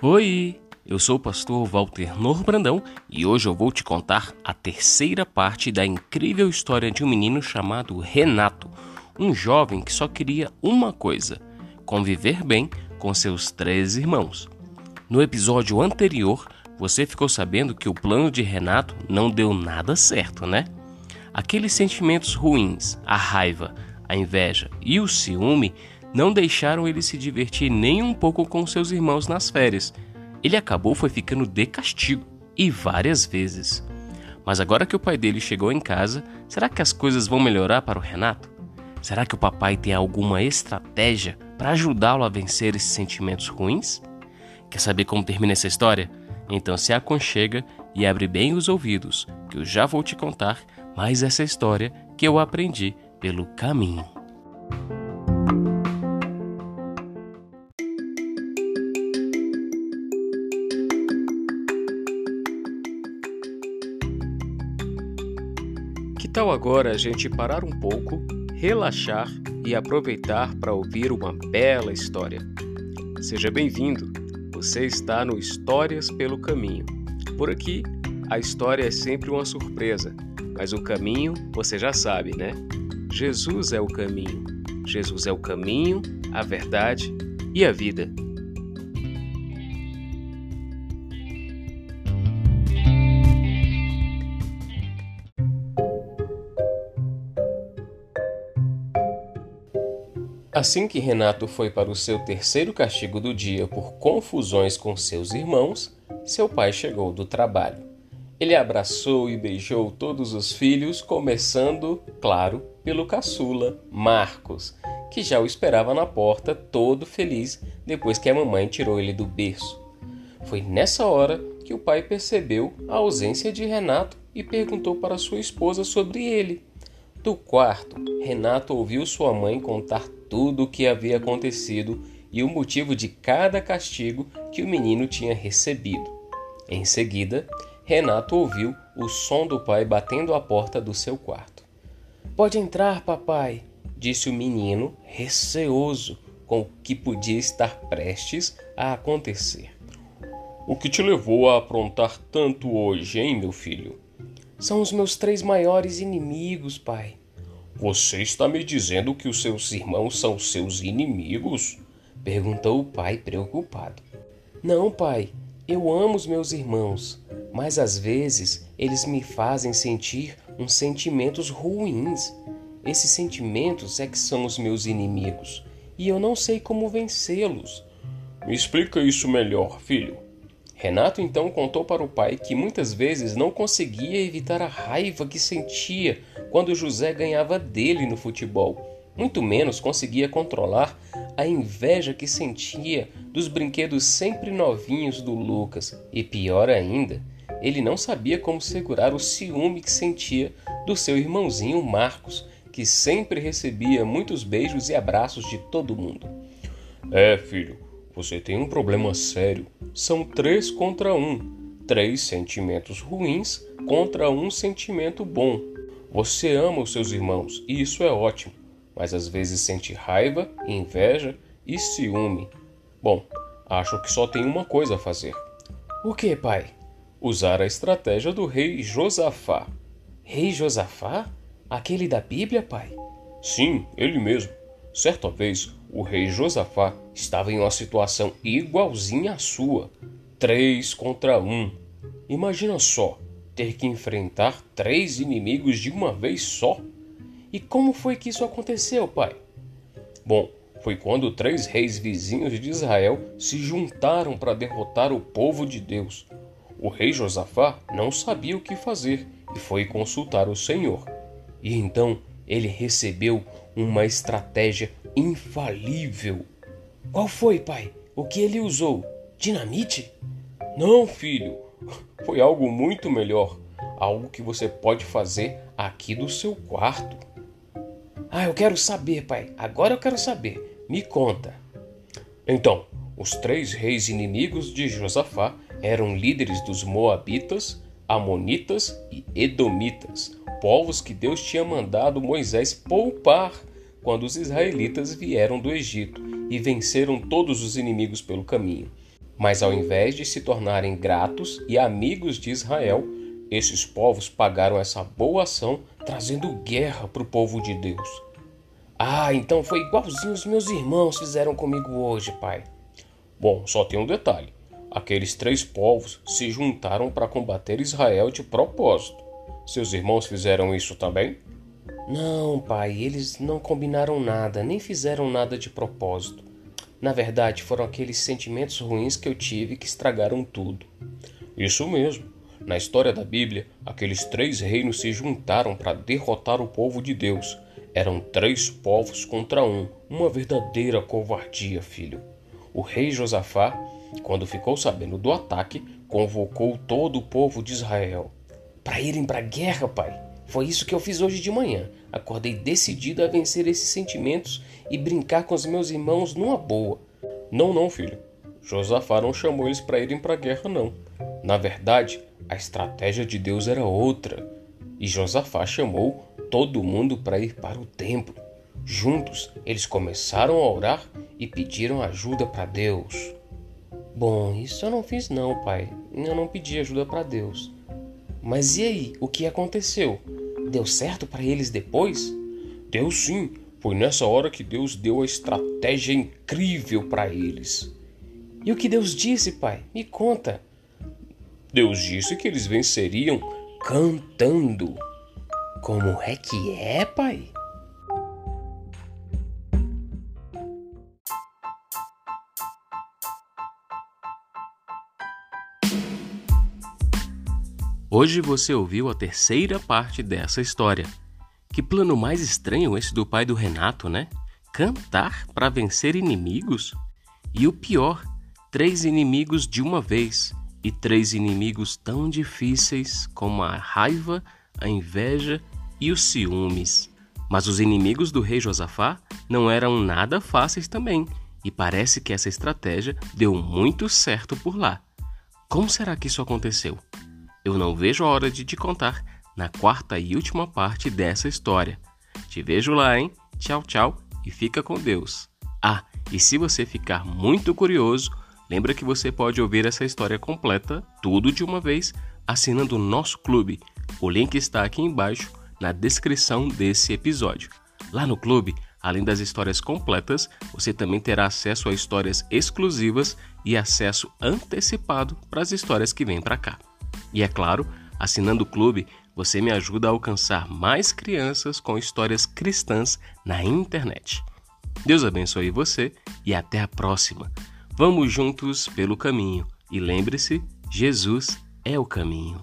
Oi, eu sou o pastor Walter Nor Brandão e hoje eu vou te contar a terceira parte da incrível história de um menino chamado Renato, um jovem que só queria uma coisa: conviver bem com seus três irmãos. No episódio anterior, você ficou sabendo que o plano de Renato não deu nada certo, né? Aqueles sentimentos ruins, a raiva, a inveja e o ciúme não deixaram ele se divertir nem um pouco com seus irmãos nas férias. Ele acabou foi ficando de castigo e várias vezes. Mas agora que o pai dele chegou em casa, será que as coisas vão melhorar para o Renato? Será que o papai tem alguma estratégia para ajudá-lo a vencer esses sentimentos ruins? Quer saber como termina essa história? Então se aconchega e abre bem os ouvidos, que eu já vou te contar mais essa história que eu aprendi pelo caminho. Que tal agora a gente parar um pouco, relaxar e aproveitar para ouvir uma bela história? Seja bem-vindo! Você está no Histórias pelo Caminho. Por aqui, a história é sempre uma surpresa, mas o caminho você já sabe, né? Jesus é o caminho. Jesus é o caminho, a verdade e a vida. Assim que Renato foi para o seu terceiro castigo do dia por confusões com seus irmãos, seu pai chegou do trabalho. Ele abraçou e beijou todos os filhos, começando, claro, pelo caçula, Marcos, que já o esperava na porta, todo feliz depois que a mamãe tirou ele do berço. Foi nessa hora que o pai percebeu a ausência de Renato e perguntou para sua esposa sobre ele. Do quarto, Renato ouviu sua mãe contar tudo o que havia acontecido e o motivo de cada castigo que o menino tinha recebido. Em seguida, Renato ouviu o som do pai batendo a porta do seu quarto. Pode entrar, papai, disse o menino, receoso com o que podia estar prestes a acontecer. O que te levou a aprontar tanto hoje, hein, meu filho? São os meus três maiores inimigos, pai. Você está me dizendo que os seus irmãos são seus inimigos? perguntou o pai preocupado. Não, pai, eu amo os meus irmãos, mas às vezes eles me fazem sentir uns sentimentos ruins. Esses sentimentos é que são os meus inimigos e eu não sei como vencê-los. Me explica isso melhor, filho. Renato então contou para o pai que muitas vezes não conseguia evitar a raiva que sentia quando José ganhava dele no futebol. Muito menos conseguia controlar a inveja que sentia dos brinquedos sempre novinhos do Lucas. E pior ainda, ele não sabia como segurar o ciúme que sentia do seu irmãozinho Marcos, que sempre recebia muitos beijos e abraços de todo mundo. É, filho, você tem um problema sério. São três contra um. Três sentimentos ruins contra um sentimento bom. Você ama os seus irmãos e isso é ótimo, mas às vezes sente raiva, inveja e ciúme. Bom, acho que só tem uma coisa a fazer. O que, pai? Usar a estratégia do rei Josafá. Rei Josafá? Aquele da Bíblia, pai? Sim, ele mesmo. Certa vez, o rei Josafá estava em uma situação igualzinha à sua, três contra um. Imagina só ter que enfrentar três inimigos de uma vez só. E como foi que isso aconteceu, pai? Bom, foi quando três reis vizinhos de Israel se juntaram para derrotar o povo de Deus. O rei Josafá não sabia o que fazer e foi consultar o Senhor. E então ele recebeu uma estratégia infalível. Qual foi, pai? O que ele usou? Dinamite? Não, filho. Foi algo muito melhor. Algo que você pode fazer aqui do seu quarto. Ah, eu quero saber, pai. Agora eu quero saber. Me conta. Então, os três reis inimigos de Josafá eram líderes dos Moabitas, Amonitas e Edomitas, povos que Deus tinha mandado Moisés poupar quando os israelitas vieram do Egito e venceram todos os inimigos pelo caminho. Mas ao invés de se tornarem gratos e amigos de Israel, esses povos pagaram essa boa ação trazendo guerra para o povo de Deus. Ah, então foi igualzinho os meus irmãos fizeram comigo hoje, pai. Bom, só tem um detalhe. Aqueles três povos se juntaram para combater Israel de propósito. Seus irmãos fizeram isso também? Não, pai, eles não combinaram nada, nem fizeram nada de propósito. Na verdade, foram aqueles sentimentos ruins que eu tive que estragaram tudo. Isso mesmo. Na história da Bíblia, aqueles três reinos se juntaram para derrotar o povo de Deus. Eram três povos contra um, uma verdadeira covardia, filho. O rei Josafá, quando ficou sabendo do ataque, convocou todo o povo de Israel. Para irem para a guerra, pai. Foi isso que eu fiz hoje de manhã. Acordei decidido a vencer esses sentimentos e brincar com os meus irmãos numa boa. Não, não, filho. Josafá não chamou eles para irem para a guerra, não. Na verdade, a estratégia de Deus era outra. E Josafá chamou todo mundo para ir para o templo. Juntos, eles começaram a orar e pediram ajuda para Deus. Bom, isso eu não fiz não, pai. Eu não pedi ajuda para Deus. Mas e aí, o que aconteceu? Deu certo para eles depois? Deu sim. Foi nessa hora que Deus deu a estratégia incrível para eles. E o que Deus disse, pai? Me conta. Deus disse que eles venceriam cantando. Como é que é, pai? Hoje você ouviu a terceira parte dessa história. Que plano mais estranho esse do pai do Renato, né? Cantar para vencer inimigos? E o pior, três inimigos de uma vez, e três inimigos tão difíceis como a raiva, a inveja e os ciúmes. Mas os inimigos do rei Josafá não eram nada fáceis também, e parece que essa estratégia deu muito certo por lá. Como será que isso aconteceu? Eu não vejo a hora de te contar na quarta e última parte dessa história. Te vejo lá, hein? Tchau, tchau e fica com Deus. Ah, e se você ficar muito curioso, lembra que você pode ouvir essa história completa, tudo de uma vez, assinando o nosso clube. O link está aqui embaixo na descrição desse episódio. Lá no clube, além das histórias completas, você também terá acesso a histórias exclusivas e acesso antecipado para as histórias que vêm para cá. E é claro, assinando o clube, você me ajuda a alcançar mais crianças com histórias cristãs na internet. Deus abençoe você e até a próxima. Vamos juntos pelo caminho e lembre-se: Jesus é o caminho.